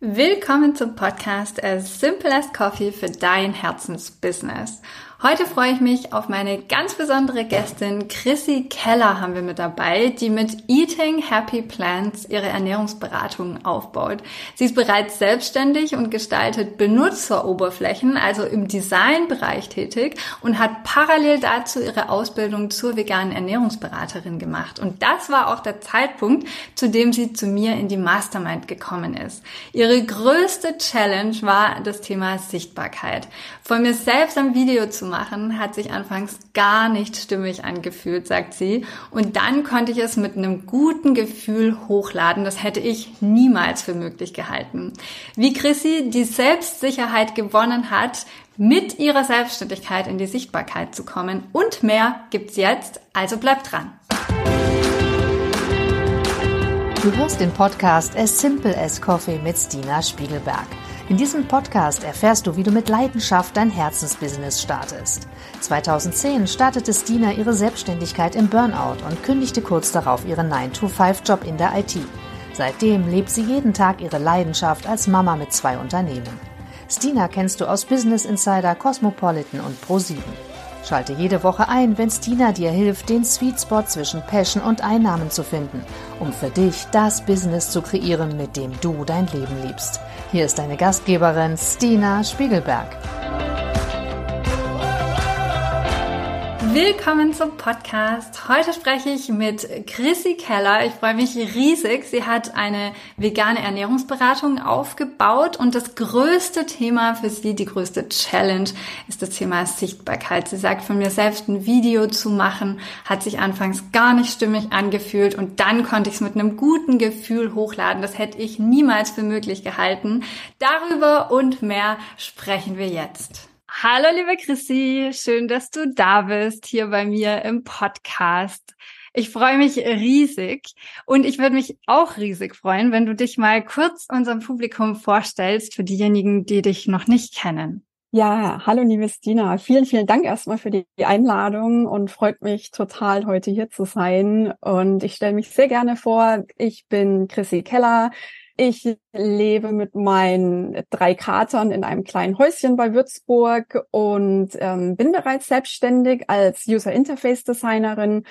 Willkommen zum Podcast As Simple as Coffee für dein Herzensbusiness. Heute freue ich mich auf meine ganz besondere Gästin Chrissy Keller haben wir mit dabei, die mit Eating Happy Plants ihre Ernährungsberatung aufbaut. Sie ist bereits selbstständig und gestaltet Benutzeroberflächen, also im Designbereich tätig und hat parallel dazu ihre Ausbildung zur veganen Ernährungsberaterin gemacht. Und das war auch der Zeitpunkt, zu dem sie zu mir in die Mastermind gekommen ist. Ihre größte Challenge war das Thema Sichtbarkeit. Von mir selbst am Video zu machen, hat sich anfangs gar nicht stimmig angefühlt, sagt sie. Und dann konnte ich es mit einem guten Gefühl hochladen. Das hätte ich niemals für möglich gehalten. Wie Chrissy die Selbstsicherheit gewonnen hat, mit ihrer Selbstständigkeit in die Sichtbarkeit zu kommen und mehr gibt's jetzt. Also bleibt dran. Du hörst den Podcast As Simple as Coffee mit Stina Spiegelberg. In diesem Podcast erfährst du, wie du mit Leidenschaft dein Herzensbusiness startest. 2010 startete Stina ihre Selbstständigkeit im Burnout und kündigte kurz darauf ihren 9-to-5-Job in der IT. Seitdem lebt sie jeden Tag ihre Leidenschaft als Mama mit zwei Unternehmen. Stina kennst du aus Business Insider, Cosmopolitan und Pro7. Schalte jede Woche ein, wenn Stina dir hilft, den Sweet Spot zwischen Passion und Einnahmen zu finden, um für dich das Business zu kreieren, mit dem du dein Leben liebst. Hier ist deine Gastgeberin Stina Spiegelberg. Willkommen zum Podcast. Heute spreche ich mit Chrissy Keller. Ich freue mich riesig. Sie hat eine vegane Ernährungsberatung aufgebaut und das größte Thema für sie, die größte Challenge ist das Thema Sichtbarkeit. Sie sagt, von mir selbst ein Video zu machen, hat sich anfangs gar nicht stimmig angefühlt und dann konnte ich es mit einem guten Gefühl hochladen. Das hätte ich niemals für möglich gehalten. Darüber und mehr sprechen wir jetzt. Hallo, liebe Chrissy, schön, dass du da bist hier bei mir im Podcast. Ich freue mich riesig und ich würde mich auch riesig freuen, wenn du dich mal kurz unserem Publikum vorstellst für diejenigen, die dich noch nicht kennen. Ja, hallo liebe Stina. Vielen, vielen Dank erstmal für die Einladung und freut mich total, heute hier zu sein. Und ich stelle mich sehr gerne vor. Ich bin Chrissy Keller. Ich lebe mit meinen drei Katern in einem kleinen Häuschen bei Würzburg und ähm, bin bereits selbstständig als User Interface Designerin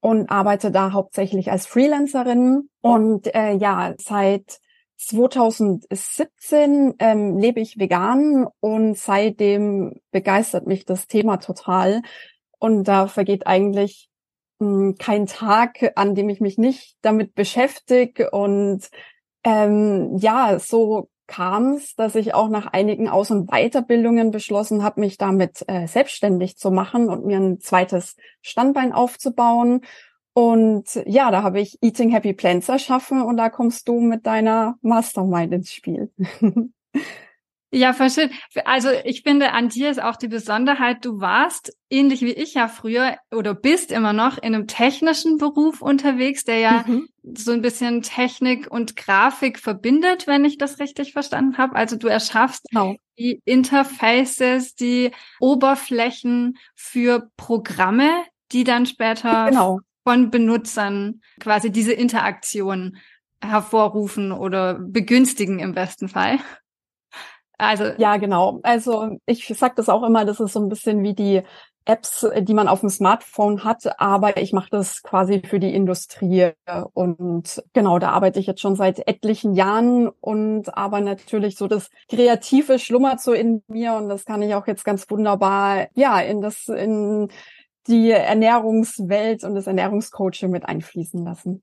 und arbeite da hauptsächlich als Freelancerin. Und äh, ja, seit 2017 ähm, lebe ich vegan und seitdem begeistert mich das Thema total. Und da vergeht eigentlich mh, hm, kein Tag, an dem ich mich nicht damit beschäftige und ähm, ja, so kam es, dass ich auch nach einigen Aus- und Weiterbildungen beschlossen habe, mich damit äh, selbstständig zu machen und mir ein zweites Standbein aufzubauen. Und ja, da habe ich Eating Happy Plants erschaffen und da kommst du mit deiner Mastermind ins Spiel. Ja, schön. Also ich finde, an dir ist auch die Besonderheit, du warst, ähnlich wie ich ja früher oder bist immer noch in einem technischen Beruf unterwegs, der ja mhm. so ein bisschen Technik und Grafik verbindet, wenn ich das richtig verstanden habe. Also du erschaffst genau. die Interfaces, die Oberflächen für Programme, die dann später genau. von Benutzern quasi diese Interaktion hervorrufen oder begünstigen im besten Fall. Also ja, genau. Also ich sag das auch immer, das ist so ein bisschen wie die Apps, die man auf dem Smartphone hat, aber ich mache das quasi für die Industrie und genau, da arbeite ich jetzt schon seit etlichen Jahren und aber natürlich so das Kreative schlummert so in mir und das kann ich auch jetzt ganz wunderbar ja in das in die Ernährungswelt und das Ernährungscoaching mit einfließen lassen.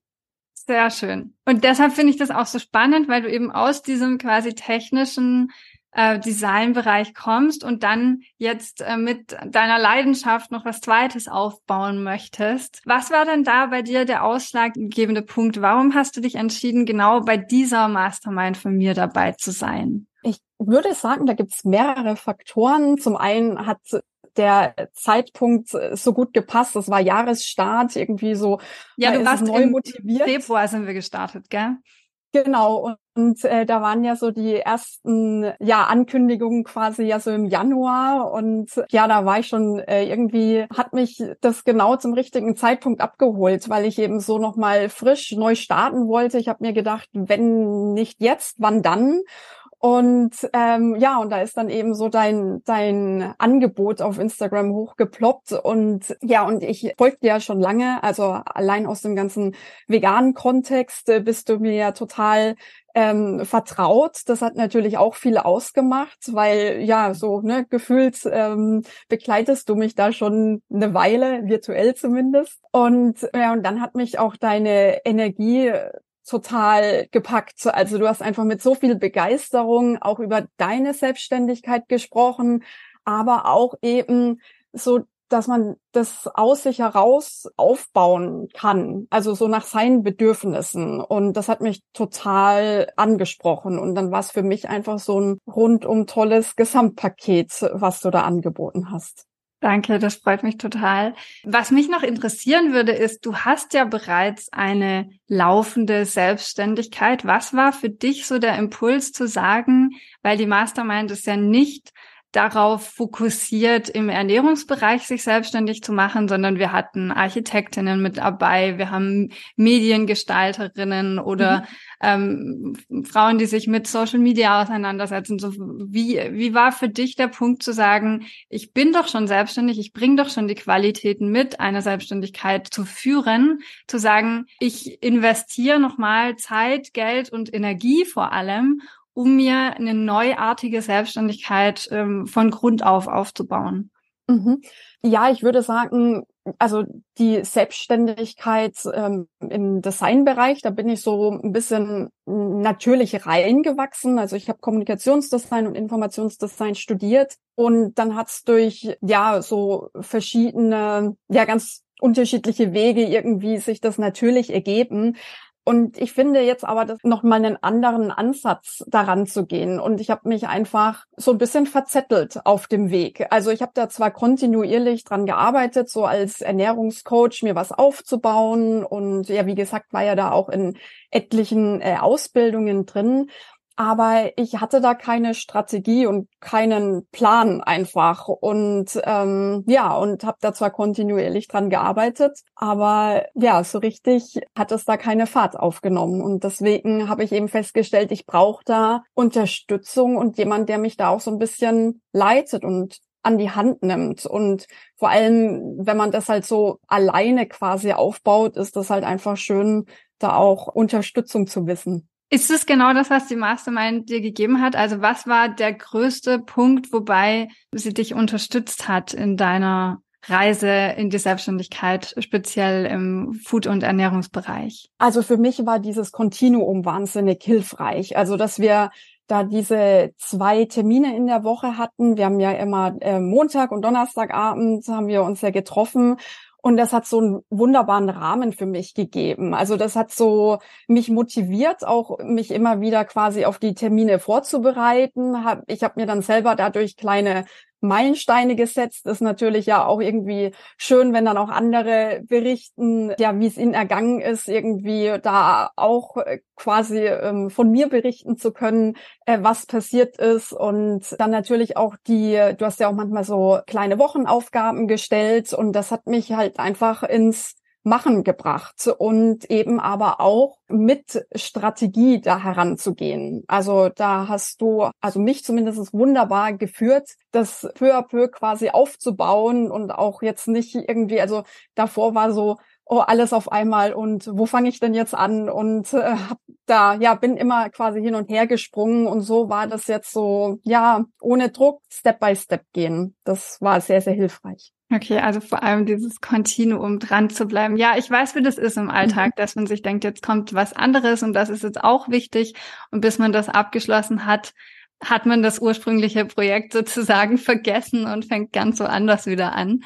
Sehr schön. Und deshalb finde ich das auch so spannend, weil du eben aus diesem quasi technischen äh, Designbereich kommst und dann jetzt äh, mit deiner Leidenschaft noch was Zweites aufbauen möchtest. Was war denn da bei dir der ausschlaggebende Punkt? Warum hast du dich entschieden, genau bei dieser Mastermind von mir dabei zu sein? Ich würde sagen, da gibt es mehrere Faktoren. Zum einen hat der Zeitpunkt so gut gepasst. Das war Jahresstart, irgendwie so. Ja, du warst neu motiviert. Februar sind wir gestartet, gell? Genau, Und äh, da waren ja so die ersten ja Ankündigungen quasi ja so im Januar und ja, da war ich schon äh, irgendwie hat mich das genau zum richtigen Zeitpunkt abgeholt, weil ich eben so noch mal frisch neu starten wollte. Ich habe mir gedacht, wenn nicht jetzt, wann dann? Und ähm, ja, und da ist dann eben so dein dein Angebot auf Instagram hochgeploppt und ja, und ich folge dir ja schon lange, also allein aus dem ganzen veganen Kontext äh, bist du mir ja total ähm, vertraut. Das hat natürlich auch viel ausgemacht, weil ja, so ne, gefühlt ähm, begleitest du mich da schon eine Weile, virtuell zumindest. Und ja, und dann hat mich auch deine Energie total gepackt. Also du hast einfach mit so viel Begeisterung auch über deine Selbstständigkeit gesprochen, aber auch eben so, dass man das aus sich heraus aufbauen kann, also so nach seinen Bedürfnissen. Und das hat mich total angesprochen. Und dann war es für mich einfach so ein rundum tolles Gesamtpaket, was du da angeboten hast. Danke, das freut mich total. Was mich noch interessieren würde, ist, du hast ja bereits eine laufende Selbstständigkeit. Was war für dich so der Impuls zu sagen, weil die Mastermind ist ja nicht darauf fokussiert, im Ernährungsbereich sich selbstständig zu machen, sondern wir hatten Architektinnen mit dabei, wir haben Mediengestalterinnen oder mhm. ähm, Frauen, die sich mit Social Media auseinandersetzen. So, wie, wie war für dich der Punkt zu sagen, ich bin doch schon selbstständig, ich bringe doch schon die Qualitäten mit, eine Selbstständigkeit zu führen, zu sagen, ich investiere nochmal Zeit, Geld und Energie vor allem, um mir eine neuartige Selbstständigkeit ähm, von Grund auf aufzubauen? Mhm. Ja, ich würde sagen, also die Selbstständigkeit ähm, im Designbereich, da bin ich so ein bisschen natürlich reingewachsen. Also ich habe Kommunikationsdesign und Informationsdesign studiert und dann hat's durch ja so verschiedene, ja ganz unterschiedliche Wege irgendwie sich das natürlich ergeben. Und ich finde jetzt aber das noch mal einen anderen Ansatz daran zu gehen. Und ich habe mich einfach so ein bisschen verzettelt auf dem Weg. Also ich habe da zwar kontinuierlich dran gearbeitet, so als Ernährungscoach mir was aufzubauen. Und ja, wie gesagt, war ja da auch in etlichen äh, Ausbildungen drin aber ich hatte da keine Strategie und keinen Plan einfach. Und ähm, ja und habe da zwar kontinuierlich dran gearbeitet, aber ja so richtig hat es da keine Fahrt aufgenommen. Und deswegen habe ich eben festgestellt, ich brauche da Unterstützung und jemand, der mich da auch so ein bisschen leitet und an die Hand nimmt. Und vor allem, wenn man das halt so alleine quasi aufbaut, ist das halt einfach schön, da auch Unterstützung zu wissen. Ist es genau das, was die Mastermind dir gegeben hat? Also was war der größte Punkt, wobei sie dich unterstützt hat in deiner Reise in die Selbstständigkeit, speziell im Food- und Ernährungsbereich? Also für mich war dieses Kontinuum wahnsinnig hilfreich. Also dass wir da diese zwei Termine in der Woche hatten. Wir haben ja immer äh, Montag und Donnerstagabend haben wir uns ja getroffen und das hat so einen wunderbaren Rahmen für mich gegeben. Also das hat so mich motiviert, auch mich immer wieder quasi auf die Termine vorzubereiten. Ich habe mir dann selber dadurch kleine Meilensteine gesetzt. Ist natürlich ja auch irgendwie schön, wenn dann auch andere berichten, ja, wie es ihnen ergangen ist, irgendwie da auch äh, quasi ähm, von mir berichten zu können, äh, was passiert ist und dann natürlich auch die, du hast ja auch manchmal so kleine Wochenaufgaben gestellt und das hat mich halt einfach ins Machen gebracht und eben aber auch mit Strategie da heranzugehen. Also da hast du, also mich zumindest wunderbar geführt, das peu à peu quasi aufzubauen und auch jetzt nicht irgendwie, also davor war so, oh, alles auf einmal und wo fange ich denn jetzt an? Und äh, hab da, ja, bin immer quasi hin und her gesprungen und so war das jetzt so, ja, ohne Druck, Step by Step gehen. Das war sehr, sehr hilfreich. Okay, also vor allem dieses Kontinuum dran zu bleiben. Ja, ich weiß, wie das ist im Alltag, mhm. dass man sich denkt, jetzt kommt was anderes und das ist jetzt auch wichtig. Und bis man das abgeschlossen hat, hat man das ursprüngliche Projekt sozusagen vergessen und fängt ganz so anders wieder an.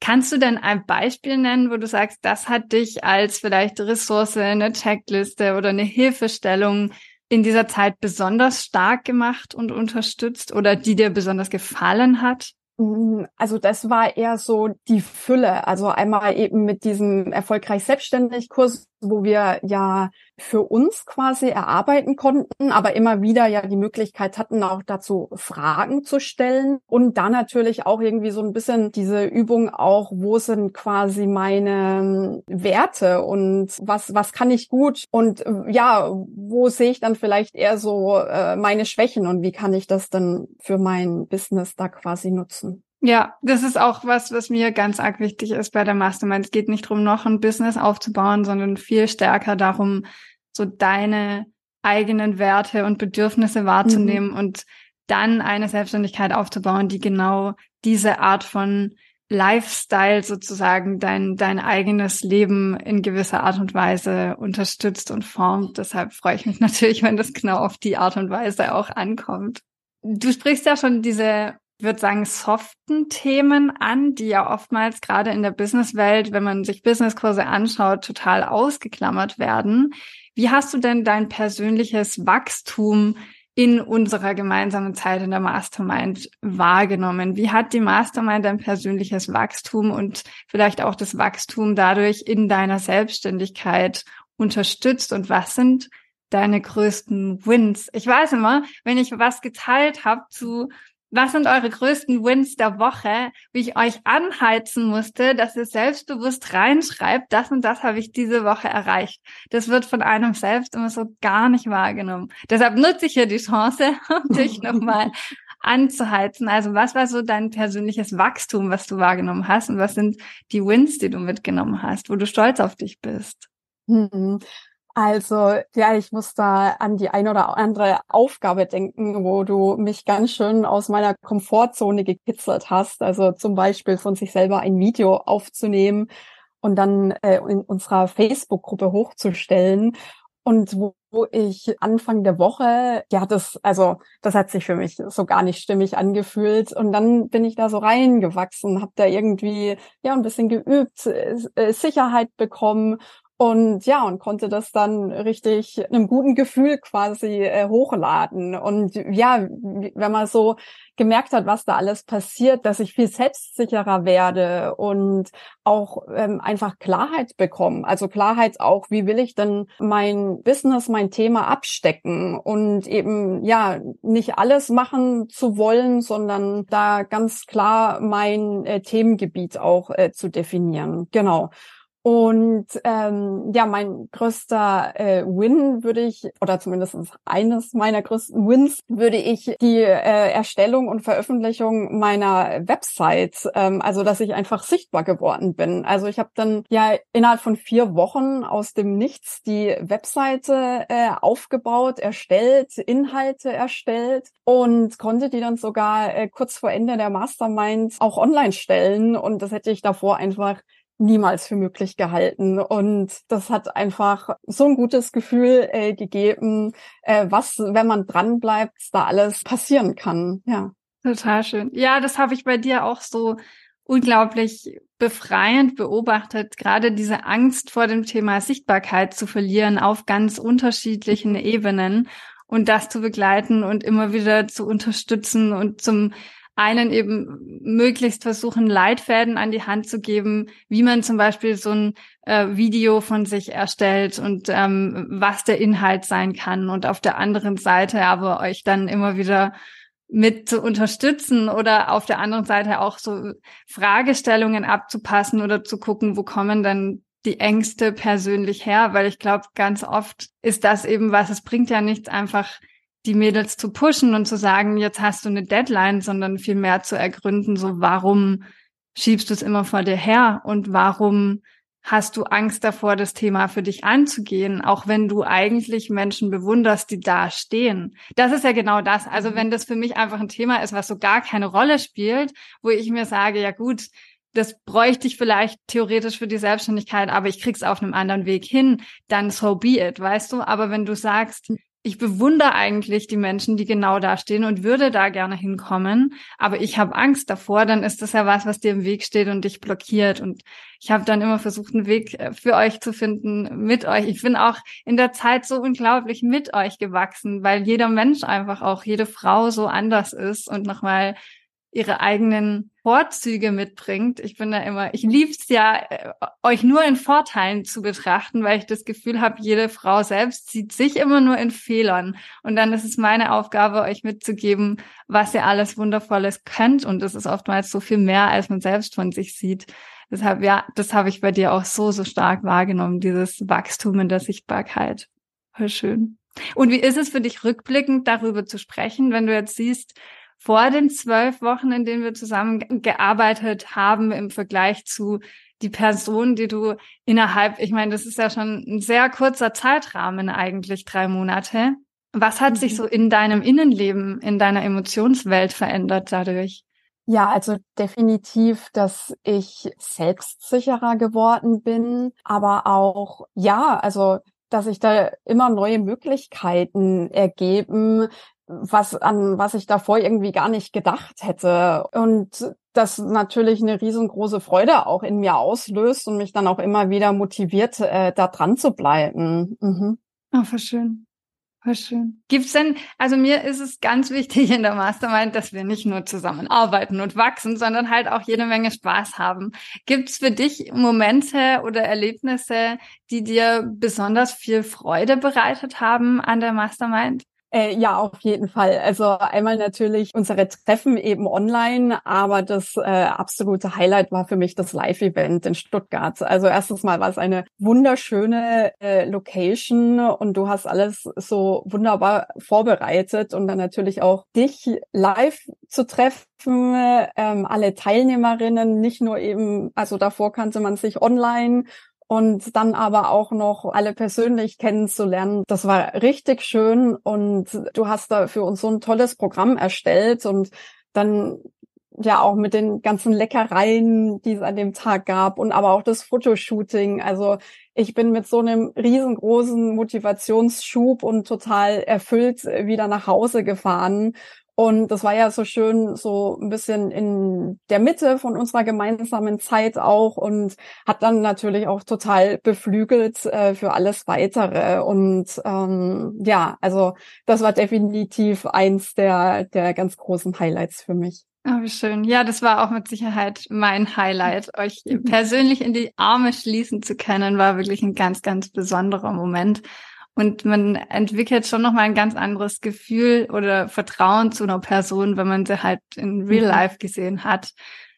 Kannst du denn ein Beispiel nennen, wo du sagst, das hat dich als vielleicht Ressource, eine Checkliste oder eine Hilfestellung in dieser Zeit besonders stark gemacht und unterstützt oder die dir besonders gefallen hat? Mm, also das war eher so die Fülle. Also einmal eben mit diesem erfolgreich selbstständig Kurs, wo wir ja für uns quasi erarbeiten konnten, aber immer wieder ja die Möglichkeit hatten, auch dazu Fragen zu stellen und dann natürlich auch irgendwie so ein bisschen diese Übung auch, wo sind quasi meine Werte und was, was kann ich gut und ja, wo sehe ich dann vielleicht eher so äh, meine Schwächen und wie kann ich das dann für mein Business da quasi nutzen? Ja, das ist auch was, was mir ganz arg wichtig ist bei der Mastermind. Es geht nicht darum, noch ein Business aufzubauen, sondern viel stärker darum, so deine eigenen Werte und Bedürfnisse wahrzunehmen mhm. und dann eine Selbstständigkeit aufzubauen, die genau diese Art von Lifestyle sozusagen dein, dein eigenes Leben in gewisser Art und Weise unterstützt und formt. Deshalb freue ich mich natürlich, wenn das genau auf die Art und Weise auch ankommt. Du sprichst ja schon diese würde sagen, soften Themen an, die ja oftmals gerade in der Businesswelt, wenn man sich Businesskurse anschaut, total ausgeklammert werden. Wie hast du denn dein persönliches Wachstum in unserer gemeinsamen Zeit in der Mastermind wahrgenommen? Wie hat die Mastermind dein persönliches Wachstum und vielleicht auch das Wachstum dadurch in deiner Selbstständigkeit unterstützt und was sind deine größten Wins? Ich weiß immer, wenn ich was geteilt habe zu was sind eure größten Wins der Woche, wie ich euch anheizen musste, dass ihr selbstbewusst reinschreibt, das und das habe ich diese Woche erreicht. Das wird von einem selbst immer so gar nicht wahrgenommen. Deshalb nutze ich hier die Chance, um dich nochmal anzuheizen. Also was war so dein persönliches Wachstum, was du wahrgenommen hast und was sind die Wins, die du mitgenommen hast, wo du stolz auf dich bist? Also ja, ich muss da an die ein oder andere Aufgabe denken, wo du mich ganz schön aus meiner Komfortzone gekitzelt hast. Also zum Beispiel von sich selber ein Video aufzunehmen und dann äh, in unserer Facebook-Gruppe hochzustellen. Und wo, wo ich Anfang der Woche, ja, das, also das hat sich für mich so gar nicht stimmig angefühlt. Und dann bin ich da so reingewachsen, habe da irgendwie ja ein bisschen geübt, äh, Sicherheit bekommen und ja, und konnte das dann richtig einem guten Gefühl quasi äh, hochladen. Und ja, wenn man so gemerkt hat, was da alles passiert, dass ich viel selbstsicherer werde und auch ähm, einfach Klarheit bekomme. Also Klarheit auch, wie will ich denn mein Business, mein Thema abstecken und eben ja nicht alles machen zu wollen, sondern da ganz klar mein äh, Themengebiet auch äh, zu definieren. Genau. Und ähm, ja, mein größter äh, Win würde ich, oder zumindest eines meiner größten Wins, würde ich die äh, Erstellung und Veröffentlichung meiner Website, ähm, also dass ich einfach sichtbar geworden bin. Also ich habe dann ja innerhalb von vier Wochen aus dem Nichts die Webseite äh, aufgebaut, erstellt, Inhalte erstellt und konnte die dann sogar äh, kurz vor Ende der Mastermind auch online stellen. Und das hätte ich davor einfach niemals für möglich gehalten. Und das hat einfach so ein gutes Gefühl äh, gegeben, äh, was, wenn man dran bleibt, da alles passieren kann. Ja. Total schön. Ja, das habe ich bei dir auch so unglaublich befreiend beobachtet, gerade diese Angst vor dem Thema Sichtbarkeit zu verlieren auf ganz unterschiedlichen Ebenen und das zu begleiten und immer wieder zu unterstützen und zum einen eben möglichst versuchen, Leitfäden an die Hand zu geben, wie man zum Beispiel so ein äh, Video von sich erstellt und ähm, was der Inhalt sein kann. Und auf der anderen Seite aber euch dann immer wieder mit zu unterstützen oder auf der anderen Seite auch so Fragestellungen abzupassen oder zu gucken, wo kommen dann die Ängste persönlich her, weil ich glaube, ganz oft ist das eben was, es bringt ja nichts einfach die Mädels zu pushen und zu sagen, jetzt hast du eine Deadline, sondern viel mehr zu ergründen, so warum schiebst du es immer vor dir her und warum hast du Angst davor, das Thema für dich anzugehen, auch wenn du eigentlich Menschen bewunderst, die da stehen. Das ist ja genau das. Also mhm. wenn das für mich einfach ein Thema ist, was so gar keine Rolle spielt, wo ich mir sage, ja gut, das bräuchte ich vielleicht theoretisch für die Selbstständigkeit, aber ich krieg's auf einem anderen Weg hin, dann so be it, weißt du? Aber wenn du sagst, ich bewundere eigentlich die Menschen, die genau da stehen und würde da gerne hinkommen, aber ich habe Angst davor, dann ist das ja was, was dir im Weg steht und dich blockiert. Und ich habe dann immer versucht, einen Weg äh, für euch zu finden, mit euch. Ich bin auch in der Zeit so unglaublich mit euch gewachsen, weil jeder Mensch einfach auch, jede Frau so anders ist und nochmal ihre eigenen Vorzüge mitbringt. Ich bin da immer, ich lieb's ja, äh, euch nur in Vorteilen zu betrachten, weil ich das Gefühl habe, jede Frau selbst sieht sich immer nur in Fehlern. Und dann ist es meine Aufgabe, euch mitzugeben, was ihr alles Wundervolles könnt. Und das ist oftmals so viel mehr, als man selbst von sich sieht. Deshalb, ja, das habe ich bei dir auch so, so stark wahrgenommen, dieses Wachstum in der Sichtbarkeit. Voll schön. Und wie ist es für dich rückblickend darüber zu sprechen, wenn du jetzt siehst, vor den zwölf Wochen, in denen wir zusammengearbeitet haben, im Vergleich zu die Person, die du innerhalb, ich meine, das ist ja schon ein sehr kurzer Zeitrahmen eigentlich, drei Monate. Was hat sich mhm. so in deinem Innenleben, in deiner Emotionswelt verändert dadurch? Ja, also definitiv, dass ich selbstsicherer geworden bin, aber auch, ja, also, dass sich da immer neue Möglichkeiten ergeben, was an was ich davor irgendwie gar nicht gedacht hätte und das natürlich eine riesengroße Freude auch in mir auslöst und mich dann auch immer wieder motiviert, äh, da dran zu bleiben. Mhm. Oh, voll schön. Voll schön. Gibt's denn, also mir ist es ganz wichtig in der Mastermind, dass wir nicht nur zusammenarbeiten und wachsen, sondern halt auch jede Menge Spaß haben. Gibt's für dich Momente oder Erlebnisse, die dir besonders viel Freude bereitet haben an der Mastermind? Äh, ja, auf jeden Fall. Also einmal natürlich unsere Treffen eben online, aber das äh, absolute Highlight war für mich das Live-Event in Stuttgart. Also erstens mal war es eine wunderschöne äh, Location und du hast alles so wunderbar vorbereitet und dann natürlich auch dich live zu treffen, ähm, alle Teilnehmerinnen, nicht nur eben, also davor kannte man sich online und dann aber auch noch alle persönlich kennenzulernen. Das war richtig schön und du hast da für uns so ein tolles Programm erstellt und dann ja auch mit den ganzen Leckereien, die es an dem Tag gab und aber auch das Fotoshooting. Also ich bin mit so einem riesengroßen Motivationsschub und total erfüllt wieder nach Hause gefahren und das war ja so schön, so ein bisschen in der Mitte von unserer gemeinsamen Zeit auch und hat dann natürlich auch total beflügelt äh, für alles weitere. Und ähm, ja, also das war definitiv eins der, der ganz großen Highlights für mich. Oh, wie schön. Ja, das war auch mit Sicherheit mein Highlight. Euch persönlich in die Arme schließen zu können, war wirklich ein ganz, ganz besonderer Moment. Und man entwickelt schon nochmal ein ganz anderes Gefühl oder Vertrauen zu einer Person, wenn man sie halt in Real mhm. Life gesehen hat.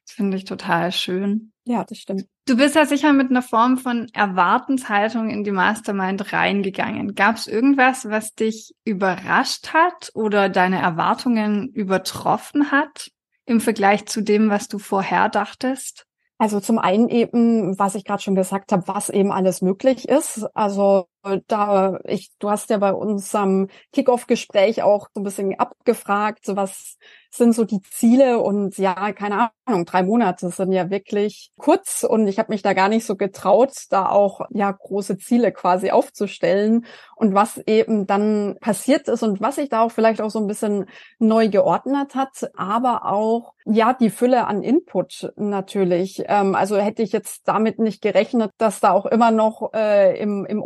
Das finde ich total schön. Ja, das stimmt. Du bist ja sicher mit einer Form von Erwartenshaltung in die Mastermind reingegangen. Gab es irgendwas, was dich überrascht hat oder deine Erwartungen übertroffen hat im Vergleich zu dem, was du vorher dachtest? Also zum einen eben, was ich gerade schon gesagt habe, was eben alles möglich ist. Also da ich, du hast ja bei unserem Kickoff-Gespräch auch so ein bisschen abgefragt, so was sind so die Ziele? Und ja, keine Ahnung, drei Monate sind ja wirklich kurz. Und ich habe mich da gar nicht so getraut, da auch ja große Ziele quasi aufzustellen. Und was eben dann passiert ist und was sich da auch vielleicht auch so ein bisschen neu geordnet hat, aber auch ja die Fülle an Input natürlich. Ähm, also hätte ich jetzt damit nicht gerechnet, dass da auch immer noch äh, im, im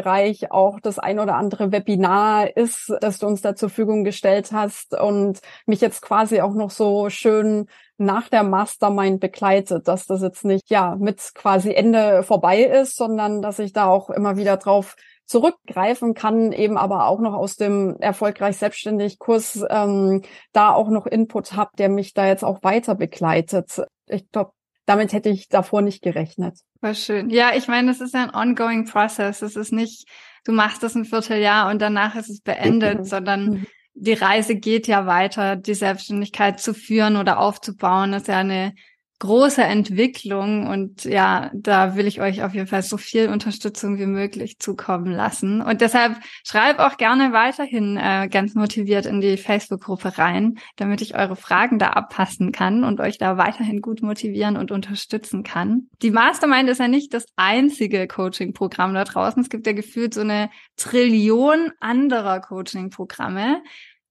Online-Bereich auch das ein oder andere Webinar ist, das du uns da zur Verfügung gestellt hast und mich jetzt quasi auch noch so schön nach der Mastermind begleitet, dass das jetzt nicht ja mit quasi Ende vorbei ist, sondern dass ich da auch immer wieder drauf zurückgreifen kann, eben aber auch noch aus dem erfolgreich selbstständig Kurs ähm, da auch noch Input habe, der mich da jetzt auch weiter begleitet. Ich glaube, damit hätte ich davor nicht gerechnet. War schön. Ja, ich meine, es ist ein ongoing process. Es ist nicht, du machst das ein Vierteljahr und danach ist es beendet, mhm. sondern mhm die Reise geht ja weiter, die Selbstständigkeit zu führen oder aufzubauen, ist ja eine große Entwicklung und ja, da will ich euch auf jeden Fall so viel Unterstützung wie möglich zukommen lassen. Und deshalb schreib auch gerne weiterhin äh, ganz motiviert in die Facebook-Gruppe rein, damit ich eure Fragen da abpassen kann und euch da weiterhin gut motivieren und unterstützen kann. Die Mastermind ist ja nicht das einzige Coaching-Programm da draußen. Es gibt ja gefühlt so eine Trillion anderer Coaching-Programme.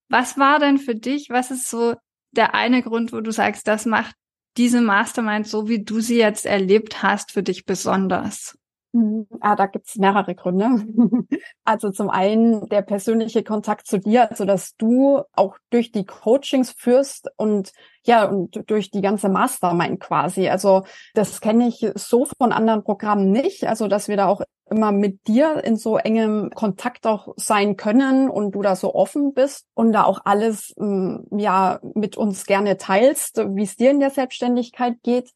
Was war denn für dich, was ist so der eine Grund, wo du sagst, das macht diese Mastermind, so wie du sie jetzt erlebt hast, für dich besonders? Mhm. Ah, da gibt's mehrere Gründe. Also zum einen der persönliche Kontakt zu dir, also dass du auch durch die Coachings führst und ja, und durch die ganze Mastermind quasi. Also das kenne ich so von anderen Programmen nicht. Also dass wir da auch immer mit dir in so engem Kontakt auch sein können und du da so offen bist und da auch alles mm, ja mit uns gerne teilst, wie es dir in der Selbstständigkeit geht.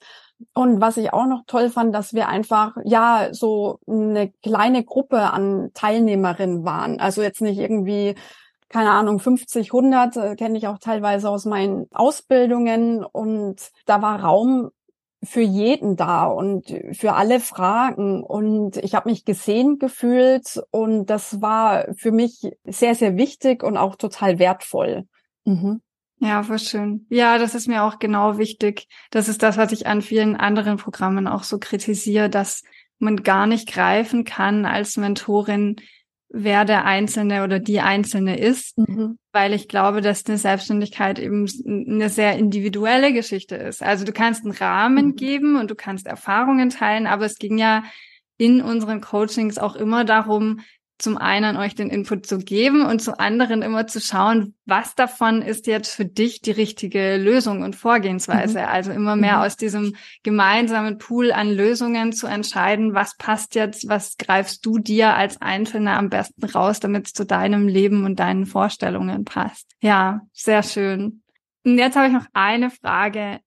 Und was ich auch noch toll fand, dass wir einfach ja so eine kleine Gruppe an Teilnehmerinnen waren. Also jetzt nicht irgendwie keine Ahnung, 50, 100 äh, kenne ich auch teilweise aus meinen Ausbildungen und da war Raum für jeden da und für alle Fragen und ich habe mich gesehen gefühlt und das war für mich sehr, sehr wichtig und auch total wertvoll. Mhm. Ja, voll schön. Ja, das ist mir auch genau wichtig. Das ist das, was ich an vielen anderen Programmen auch so kritisiere, dass man gar nicht greifen kann als Mentorin, wer der Einzelne oder die Einzelne ist, mhm. weil ich glaube, dass eine Selbstständigkeit eben eine sehr individuelle Geschichte ist. Also du kannst einen Rahmen mhm. geben und du kannst Erfahrungen teilen, aber es ging ja in unseren Coachings auch immer darum, zum einen euch den Input zu geben und zu anderen immer zu schauen, was davon ist jetzt für dich die richtige Lösung und Vorgehensweise. Mhm. Also immer mehr mhm. aus diesem gemeinsamen Pool an Lösungen zu entscheiden, was passt jetzt, was greifst du dir als Einzelner am besten raus, damit es zu deinem Leben und deinen Vorstellungen passt. Ja, sehr schön. Und jetzt habe ich noch eine Frage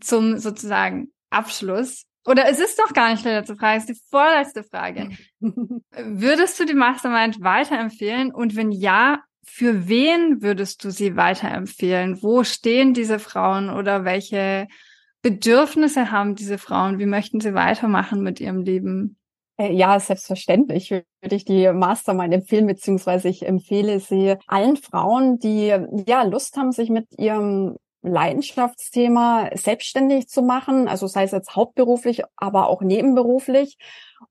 zum sozusagen Abschluss. Oder es ist doch gar nicht die letzte Frage, es ist die vorletzte Frage. würdest du die Mastermind weiterempfehlen? Und wenn ja, für wen würdest du sie weiterempfehlen? Wo stehen diese Frauen oder welche Bedürfnisse haben diese Frauen? Wie möchten sie weitermachen mit ihrem Leben? Äh, ja, selbstverständlich würde ich die Mastermind empfehlen, beziehungsweise ich empfehle sie allen Frauen, die ja Lust haben, sich mit ihrem Leidenschaftsthema selbstständig zu machen, also sei es jetzt hauptberuflich, aber auch nebenberuflich.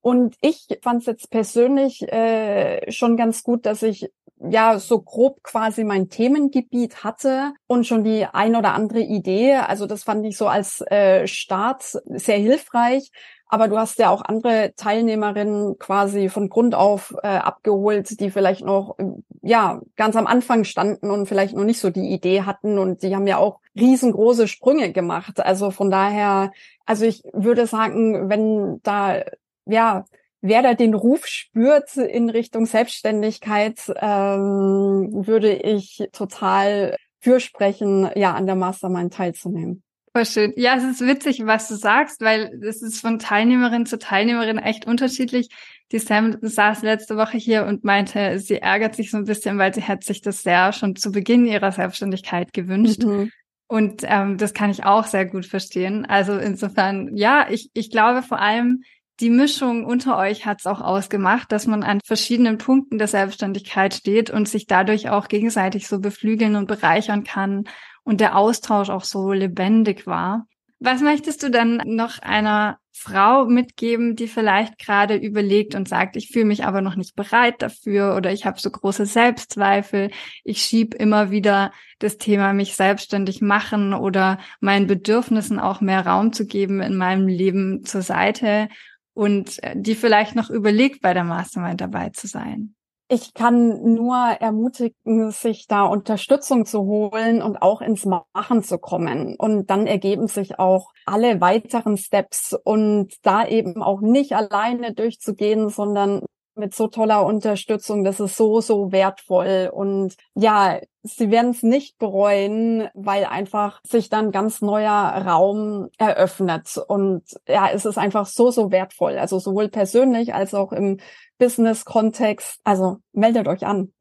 Und ich fand es jetzt persönlich äh, schon ganz gut, dass ich ja so grob quasi mein Themengebiet hatte und schon die ein oder andere Idee. Also das fand ich so als äh, Start sehr hilfreich. Aber du hast ja auch andere Teilnehmerinnen quasi von Grund auf äh, abgeholt, die vielleicht noch ja ganz am Anfang standen und vielleicht noch nicht so die Idee hatten und die haben ja auch riesengroße Sprünge gemacht. Also von daher, also ich würde sagen, wenn da ja wer da den Ruf spürt in Richtung Selbstständigkeit, ähm, würde ich total fürsprechen, ja an der Mastermind teilzunehmen. Voll schön. Ja, es ist witzig, was du sagst, weil es ist von Teilnehmerin zu Teilnehmerin echt unterschiedlich. Die Sam saß letzte Woche hier und meinte, sie ärgert sich so ein bisschen, weil sie hat sich das sehr schon zu Beginn ihrer Selbstständigkeit gewünscht. Mhm. Und ähm, das kann ich auch sehr gut verstehen. Also insofern, ja, ich, ich glaube vor allem, die Mischung unter euch hat es auch ausgemacht, dass man an verschiedenen Punkten der Selbstständigkeit steht und sich dadurch auch gegenseitig so beflügeln und bereichern kann und der Austausch auch so lebendig war. Was möchtest du dann noch einer Frau mitgeben, die vielleicht gerade überlegt und sagt, ich fühle mich aber noch nicht bereit dafür oder ich habe so große Selbstzweifel, ich schieb immer wieder das Thema mich selbstständig machen oder meinen Bedürfnissen auch mehr Raum zu geben in meinem Leben zur Seite und äh, die vielleicht noch überlegt, bei der Mastermind dabei zu sein? ich kann nur ermutigen, sich da Unterstützung zu holen und auch ins Machen zu kommen. Und dann ergeben sich auch alle weiteren Steps und da eben auch nicht alleine durchzugehen, sondern mit so toller Unterstützung, das ist so, so wertvoll. Und ja, sie werden es nicht bereuen, weil einfach sich dann ganz neuer Raum eröffnet. Und ja, es ist einfach so, so wertvoll. Also sowohl persönlich als auch im Business-Kontext. Also meldet euch an.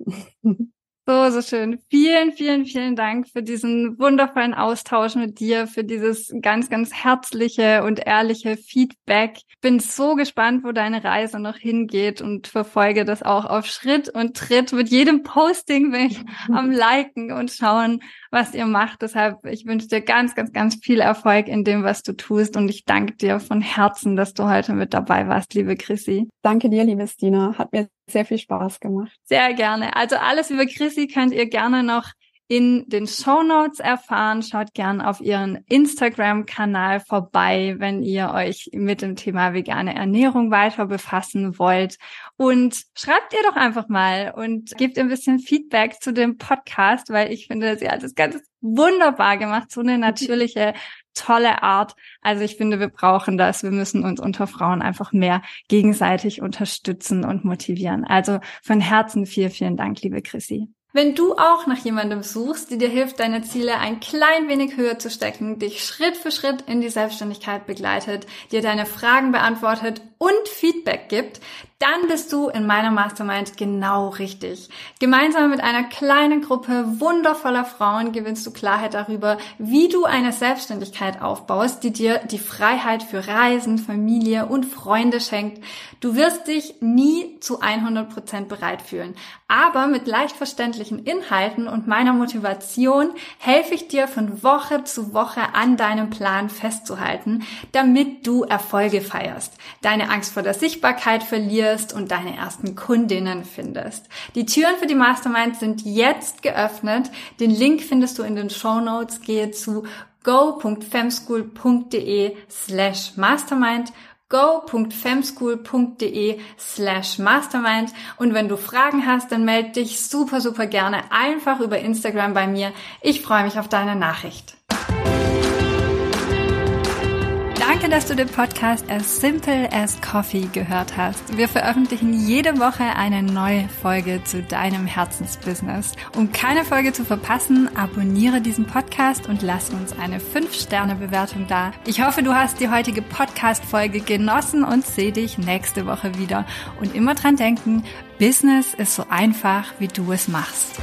So, so schön. Vielen, vielen, vielen Dank für diesen wundervollen Austausch mit dir, für dieses ganz, ganz herzliche und ehrliche Feedback. Bin so gespannt, wo deine Reise noch hingeht und verfolge das auch auf Schritt und Tritt. Mit jedem Posting bin ich am Liken und schauen, was ihr macht. Deshalb, ich wünsche dir ganz, ganz, ganz viel Erfolg in dem, was du tust. Und ich danke dir von Herzen, dass du heute mit dabei warst, liebe Chrissy. Danke dir, liebe Stina. Hat mir sehr viel Spaß gemacht. Sehr gerne. Also alles über Chrissy könnt ihr gerne noch in den Show Notes erfahren. Schaut gern auf ihren Instagram-Kanal vorbei, wenn ihr euch mit dem Thema vegane Ernährung weiter befassen wollt. Und schreibt ihr doch einfach mal und gebt ein bisschen Feedback zu dem Podcast, weil ich finde, sie hat das ganz wunderbar gemacht, so eine natürliche tolle Art. Also ich finde, wir brauchen das. Wir müssen uns unter Frauen einfach mehr gegenseitig unterstützen und motivieren. Also von Herzen vielen, vielen Dank, liebe Chrissy. Wenn du auch nach jemandem suchst, die dir hilft, deine Ziele ein klein wenig höher zu stecken, dich Schritt für Schritt in die Selbstständigkeit begleitet, dir deine Fragen beantwortet und Feedback gibt, dann bist du in meiner Mastermind genau richtig. Gemeinsam mit einer kleinen Gruppe wundervoller Frauen gewinnst du Klarheit darüber, wie du eine Selbstständigkeit aufbaust, die dir die Freiheit für Reisen, Familie und Freunde schenkt. Du wirst dich nie zu 100 Prozent bereit fühlen. Aber mit leicht verständlichen Inhalten und meiner Motivation helfe ich dir von Woche zu Woche an deinem Plan festzuhalten, damit du Erfolge feierst, deine Angst vor der Sichtbarkeit verlierst, und deine ersten Kundinnen findest. Die Türen für die Mastermind sind jetzt geöffnet. Den Link findest du in den Show Notes. Gehe zu go.femschool.de slash mastermind go.femschool.de slash mastermind und wenn du Fragen hast, dann melde dich super, super gerne einfach über Instagram bei mir. Ich freue mich auf deine Nachricht. Danke, dass du den Podcast As Simple as Coffee gehört hast. Wir veröffentlichen jede Woche eine neue Folge zu deinem Herzensbusiness. Um keine Folge zu verpassen, abonniere diesen Podcast und lass uns eine 5-Sterne-Bewertung da. Ich hoffe, du hast die heutige Podcast-Folge genossen und sehe dich nächste Woche wieder. Und immer dran denken, Business ist so einfach, wie du es machst.